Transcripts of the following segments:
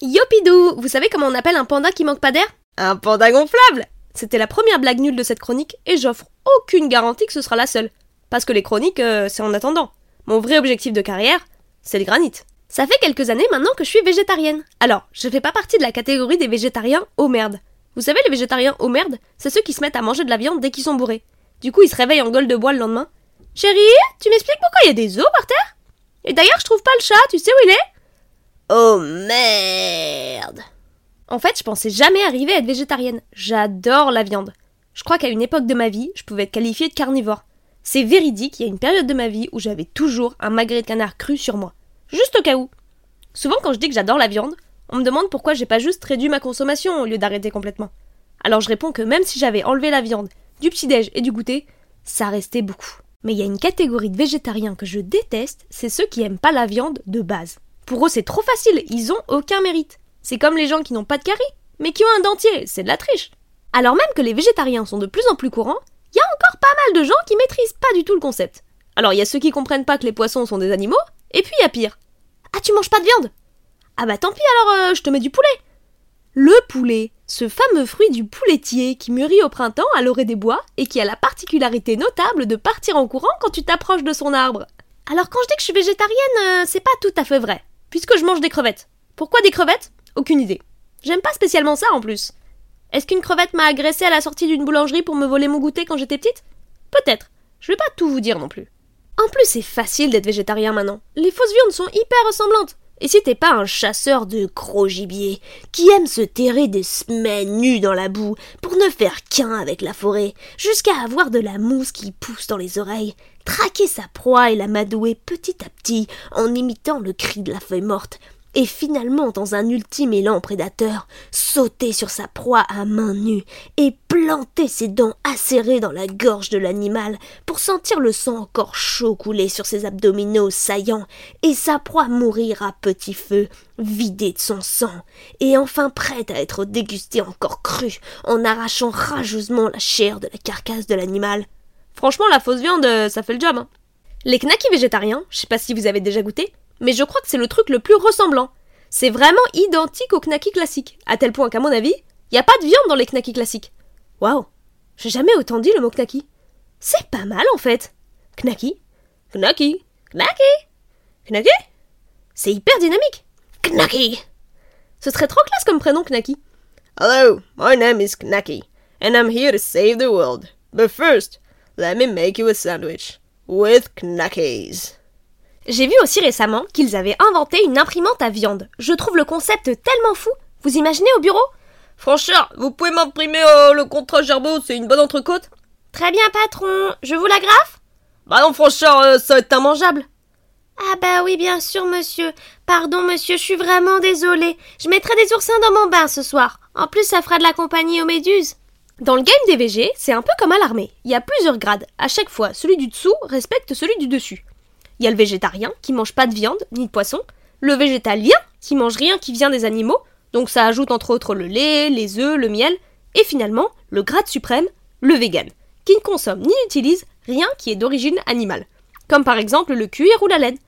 Yopidou Vous savez comment on appelle un panda qui manque pas d'air? Un panda gonflable C'était la première blague nulle de cette chronique et j'offre aucune garantie que ce sera la seule. Parce que les chroniques, euh, c'est en attendant. Mon vrai objectif de carrière, c'est le granit. Ça fait quelques années maintenant que je suis végétarienne. Alors, je fais pas partie de la catégorie des végétariens au merde. Vous savez, les végétariens au merde, c'est ceux qui se mettent à manger de la viande dès qu'ils sont bourrés. Du coup, ils se réveillent en gueule de bois le lendemain. Chérie, tu m'expliques pourquoi il y a des os par terre? Et d'ailleurs, je trouve pas le chat, tu sais où il est? Oh merde En fait, je pensais jamais arriver à être végétarienne. J'adore la viande. Je crois qu'à une époque de ma vie, je pouvais être qualifiée de carnivore. C'est véridique, il y a une période de ma vie où j'avais toujours un magret de canard cru sur moi. Juste au cas où. Souvent, quand je dis que j'adore la viande, on me demande pourquoi j'ai pas juste réduit ma consommation au lieu d'arrêter complètement. Alors je réponds que même si j'avais enlevé la viande, du petit-déj et du goûter, ça restait beaucoup. Mais il y a une catégorie de végétariens que je déteste, c'est ceux qui aiment pas la viande de base. Pour eux, c'est trop facile, ils ont aucun mérite. C'est comme les gens qui n'ont pas de carie, mais qui ont un dentier, c'est de la triche. Alors même que les végétariens sont de plus en plus courants, il y a encore pas mal de gens qui maîtrisent pas du tout le concept. Alors il y a ceux qui comprennent pas que les poissons sont des animaux, et puis il y a pire. Ah, tu manges pas de viande? Ah bah tant pis alors, euh, je te mets du poulet. Le poulet, ce fameux fruit du pouletier qui mûrit au printemps à l'orée des bois et qui a la particularité notable de partir en courant quand tu t'approches de son arbre. Alors quand je dis que je suis végétarienne, euh, c'est pas tout à fait vrai, puisque je mange des crevettes. Pourquoi des crevettes? Aucune idée. J'aime pas spécialement ça en plus. Est-ce qu'une crevette m'a agressé à la sortie d'une boulangerie pour me voler mon goûter quand j'étais petite? Peut-être. Je vais pas tout vous dire non plus. En plus, c'est facile d'être végétarien maintenant. Les fausses viandes sont hyper ressemblantes. Et si t'es pas un chasseur de gros gibier qui aime se terrer des semaines nues dans la boue pour ne faire qu'un avec la forêt, jusqu'à avoir de la mousse qui pousse dans les oreilles, traquer sa proie et la madouer petit à petit en imitant le cri de la feuille morte, et finalement, dans un ultime élan prédateur, sauter sur sa proie à main nue et planter ses dents acérées dans la gorge de l'animal pour sentir le sang encore chaud couler sur ses abdominaux saillants et sa proie mourir à petit feu, vidée de son sang, et enfin prête à être dégustée encore crue en arrachant rageusement la chair de la carcasse de l'animal. Franchement, la fausse viande, euh, ça fait le job. Hein. Les knackis végétariens, je sais pas si vous avez déjà goûté, mais je crois que c'est le truc le plus ressemblant. C'est vraiment identique au knacky classique, à tel point qu'à mon avis, il n'y a pas de viande dans les knackis classiques. Waouh, j'ai jamais autant dit le mot knacky. C'est pas mal en fait. Knacky, knacky, knacky, knacky. C'est hyper dynamique. Knacky. Ce serait trop classe comme prénom knacky. Hello, my name is Knacky, and I'm here to save the world. But first, let me make you a sandwich with Knackies. J'ai vu aussi récemment qu'ils avaient inventé une imprimante à viande. Je trouve le concept tellement fou. Vous imaginez au bureau? Franchement, vous pouvez m'imprimer euh, le contrat Gerbeau, c'est une bonne entrecôte? Très bien, patron. Je vous l'agrafe Bah non, franchement, euh, ça va être immangeable. Ah bah oui, bien sûr, monsieur. Pardon, monsieur, je suis vraiment désolée. Je mettrai des oursins dans mon bain ce soir. En plus, ça fera de la compagnie aux méduses. Dans le game des VG, c'est un peu comme à l'armée. Il y a plusieurs grades. À chaque fois, celui du dessous respecte celui du dessus. Il y a le végétarien qui mange pas de viande ni de poisson, le végétalien qui mange rien qui vient des animaux, donc ça ajoute entre autres le lait, les œufs, le miel, et finalement le grade suprême, le vegan, qui ne consomme ni n'utilise rien qui est d'origine animale, comme par exemple le cuir ou la laine.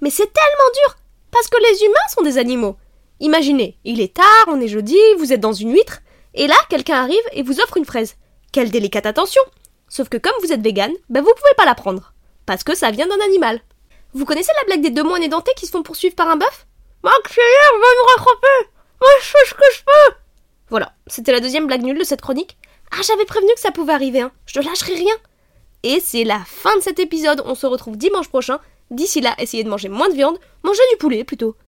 Mais c'est tellement dur, parce que les humains sont des animaux. Imaginez, il est tard, on est jeudi, vous êtes dans une huître, et là quelqu'un arrive et vous offre une fraise. Quelle délicate attention Sauf que comme vous êtes vegan, ben vous pouvez pas la prendre, parce que ça vient d'un animal. Vous connaissez la blague des deux moines édentés qui se font poursuivre par un bœuf? Maxillère va nous rattraper Moi je fais ce que je peux Voilà, c'était la deuxième blague nulle de cette chronique. Ah, j'avais prévenu que ça pouvait arriver, hein. Je ne lâcherai rien. Et c'est la fin de cet épisode. On se retrouve dimanche prochain. D'ici là, essayez de manger moins de viande. Mangez du poulet plutôt.